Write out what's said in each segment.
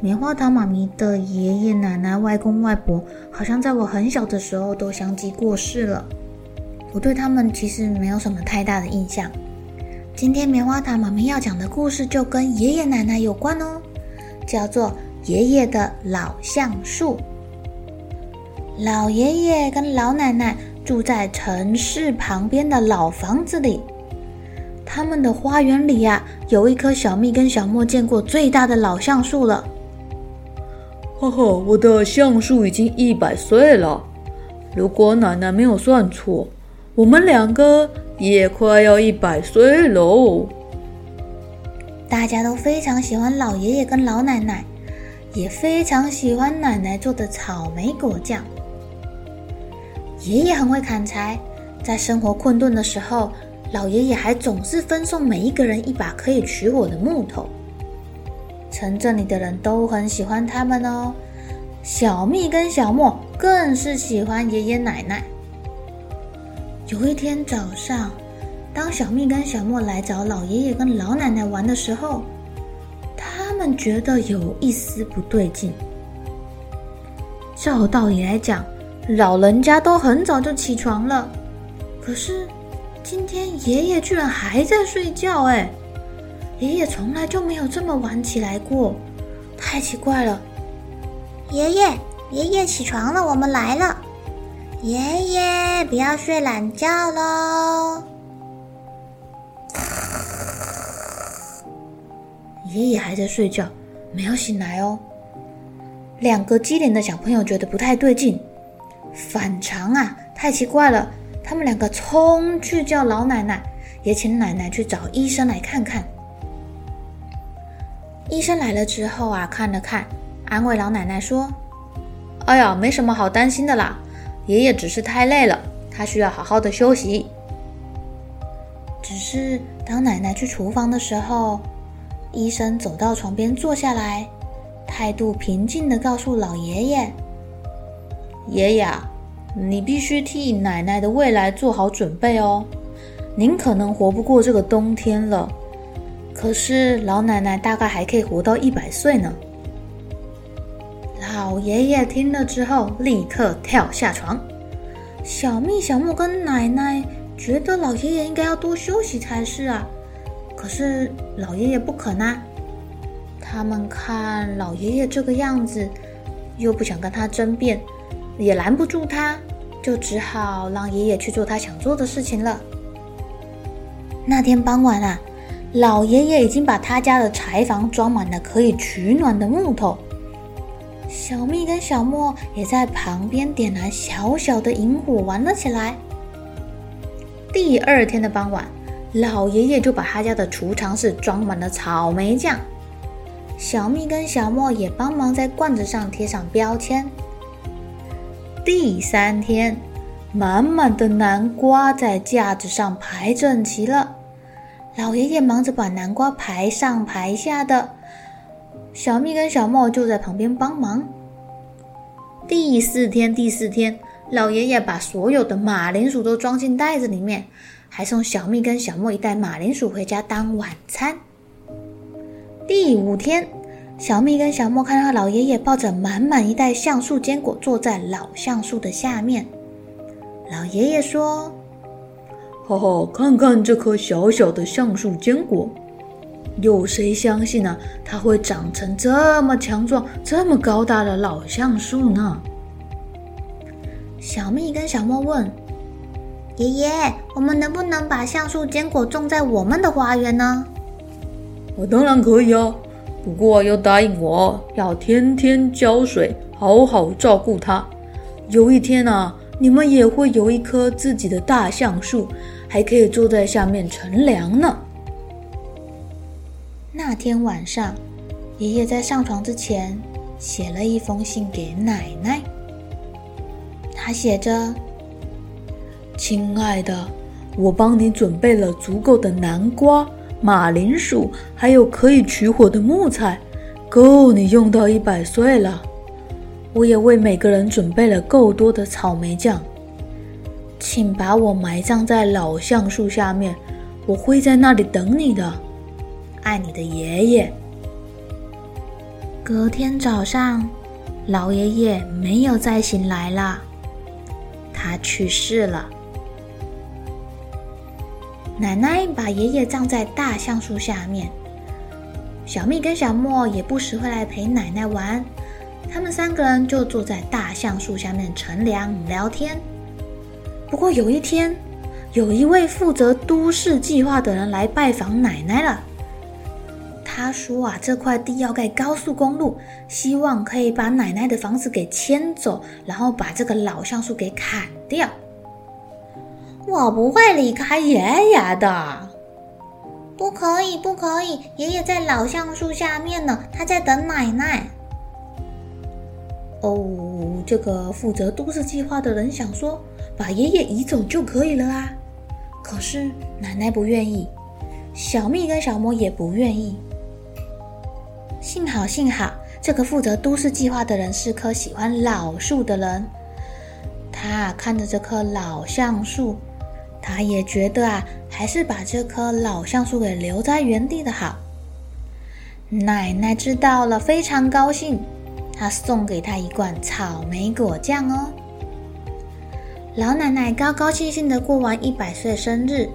棉花糖妈咪的爷爷奶奶、外公外婆，好像在我很小的时候都相继过世了。我对他们其实没有什么太大的印象。今天棉花糖妈咪要讲的故事就跟爷爷奶奶有关哦，叫做《爷爷的老橡树》。老爷爷跟老奶奶住在城市旁边的老房子里，他们的花园里呀，有一棵小蜜跟小莫见过最大的老橡树了。哈哈，我的橡树已经一百岁了。如果奶奶没有算错，我们两个也快要一百岁喽。大家都非常喜欢老爷爷跟老奶奶，也非常喜欢奶奶做的草莓果酱。爷爷很会砍柴，在生活困顿的时候，老爷爷还总是分送每一个人一把可以取火的木头。城镇里的人都很喜欢他们哦，小蜜跟小莫更是喜欢爷爷奶奶。有一天早上，当小蜜跟小莫来找老爷爷跟老奶奶玩的时候，他们觉得有一丝不对劲。照道理来讲，老人家都很早就起床了，可是今天爷爷居然还在睡觉哎！爷爷从来就没有这么晚起来过，太奇怪了。爷爷，爷爷起床了，我们来了。爷爷，不要睡懒觉喽。爷爷还在睡觉，没有醒来哦。两个机灵的小朋友觉得不太对劲，反常啊，太奇怪了。他们两个冲去叫老奶奶，也请奶奶去找医生来看看。医生来了之后啊，看了看，安慰老奶奶说：“哎呀，没什么好担心的啦，爷爷只是太累了，他需要好好的休息。”只是当奶奶去厨房的时候，医生走到床边坐下来，态度平静地告诉老爷爷：“爷爷，你必须替奶奶的未来做好准备哦，您可能活不过这个冬天了。”可是老奶奶大概还可以活到一百岁呢。老爷爷听了之后，立刻跳下床。小蜜、小莫跟奶奶觉得老爷爷应该要多休息才是啊。可是老爷爷不肯啊。他们看老爷爷这个样子，又不想跟他争辩，也拦不住他，就只好让爷爷去做他想做的事情了。那天傍晚啊。老爷爷已经把他家的柴房装满了可以取暖的木头，小蜜跟小莫也在旁边点燃小小的营火玩了起来。第二天的傍晚，老爷爷就把他家的储藏室装满了草莓酱，小蜜跟小莫也帮忙在罐子上贴上标签。第三天，满满的南瓜在架子上排整齐了。老爷爷忙着把南瓜排上排下的，小蜜跟小莫就在旁边帮忙。第四天，第四天，老爷爷把所有的马铃薯都装进袋子里面，还送小蜜跟小莫一袋马铃薯回家当晚餐。第五天，小蜜跟小莫看到老爷爷抱着满满一袋橡树坚果坐在老橡树的下面，老爷爷说。好好看看这颗小小的橡树坚果，有谁相信呢？它会长成这么强壮、这么高大的老橡树呢？小蜜跟小莫问：“爷爷，我们能不能把橡树坚果种在我们的花园呢？”“我当然可以啊，不过要答应我，要天天浇水，好好照顾它。有一天啊，你们也会有一棵自己的大橡树，还可以坐在下面乘凉呢。”那天晚上，爷爷在上床之前写了一封信给奶奶。他写着：“亲爱的，我帮你准备了足够的南瓜、马铃薯，还有可以取火的木材，够你用到一百岁了。我也为每个人准备了够多的草莓酱。请把我埋葬在老橡树下面，我会在那里等你的。”爱你的爷爷。隔天早上，老爷爷没有再醒来了，他去世了。奶奶把爷爷葬在大橡树下面，小蜜跟小莫也不时会来陪奶奶玩。他们三个人就坐在大橡树下面乘凉聊天。不过有一天，有一位负责都市计划的人来拜访奶奶了。他说啊，这块地要盖高速公路，希望可以把奶奶的房子给迁走，然后把这个老橡树给砍掉。我不会离开爷爷的。不可以，不可以，爷爷在老橡树下面呢，他在等奶奶。哦，这个负责都市计划的人想说，把爷爷移走就可以了啊。可是奶奶不愿意，小蜜跟小莫也不愿意。幸好，幸好，这个负责都市计划的人是棵喜欢老树的人。他看着这棵老橡树，他也觉得啊，还是把这棵老橡树给留在原地的好。奶奶知道了，非常高兴，她送给他一罐草莓果酱哦。老奶奶高高兴兴的过完一百岁生日，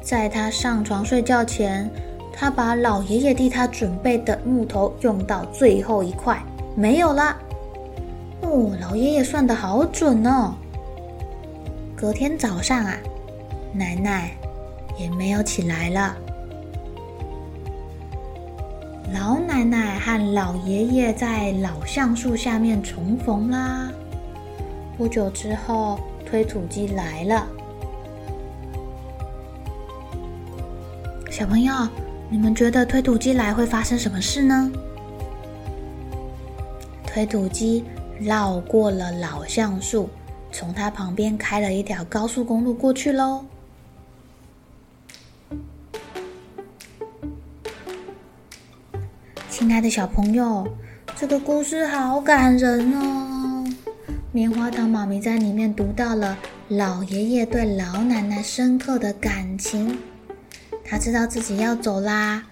在她上床睡觉前。她把老爷爷替她准备的木头用到最后一块，没有了。哦，老爷爷算得好准哦。隔天早上啊，奶奶也没有起来了。老奶奶和老爷爷在老橡树下面重逢啦。不久之后，推土机来了。小朋友。你们觉得推土机来会发生什么事呢？推土机绕过了老橡树，从它旁边开了一条高速公路过去喽。亲爱的小朋友，这个故事好感人哦！棉花糖妈咪在里面读到了老爷爷对老奶奶深刻的感情。他知道自己要走啦，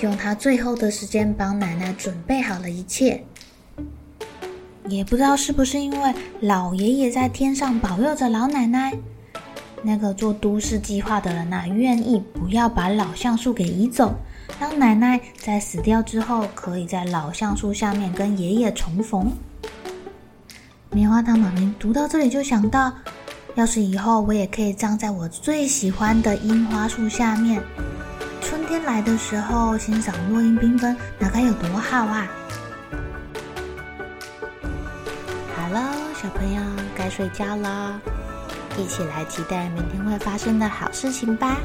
用他最后的时间帮奶奶准备好了一切。也不知道是不是因为老爷爷在天上保佑着老奶奶，那个做都市计划的人呐，愿意不要把老橡树给移走，让奶奶在死掉之后，可以在老橡树下面跟爷爷重逢。棉花糖妈咪读到这里就想到。要是以后我也可以葬在我最喜欢的樱花树下面，春天来的时候欣赏落英缤纷，那该有多好啊！好了，小朋友该睡觉了，一起来期待明天会发生的好事情吧。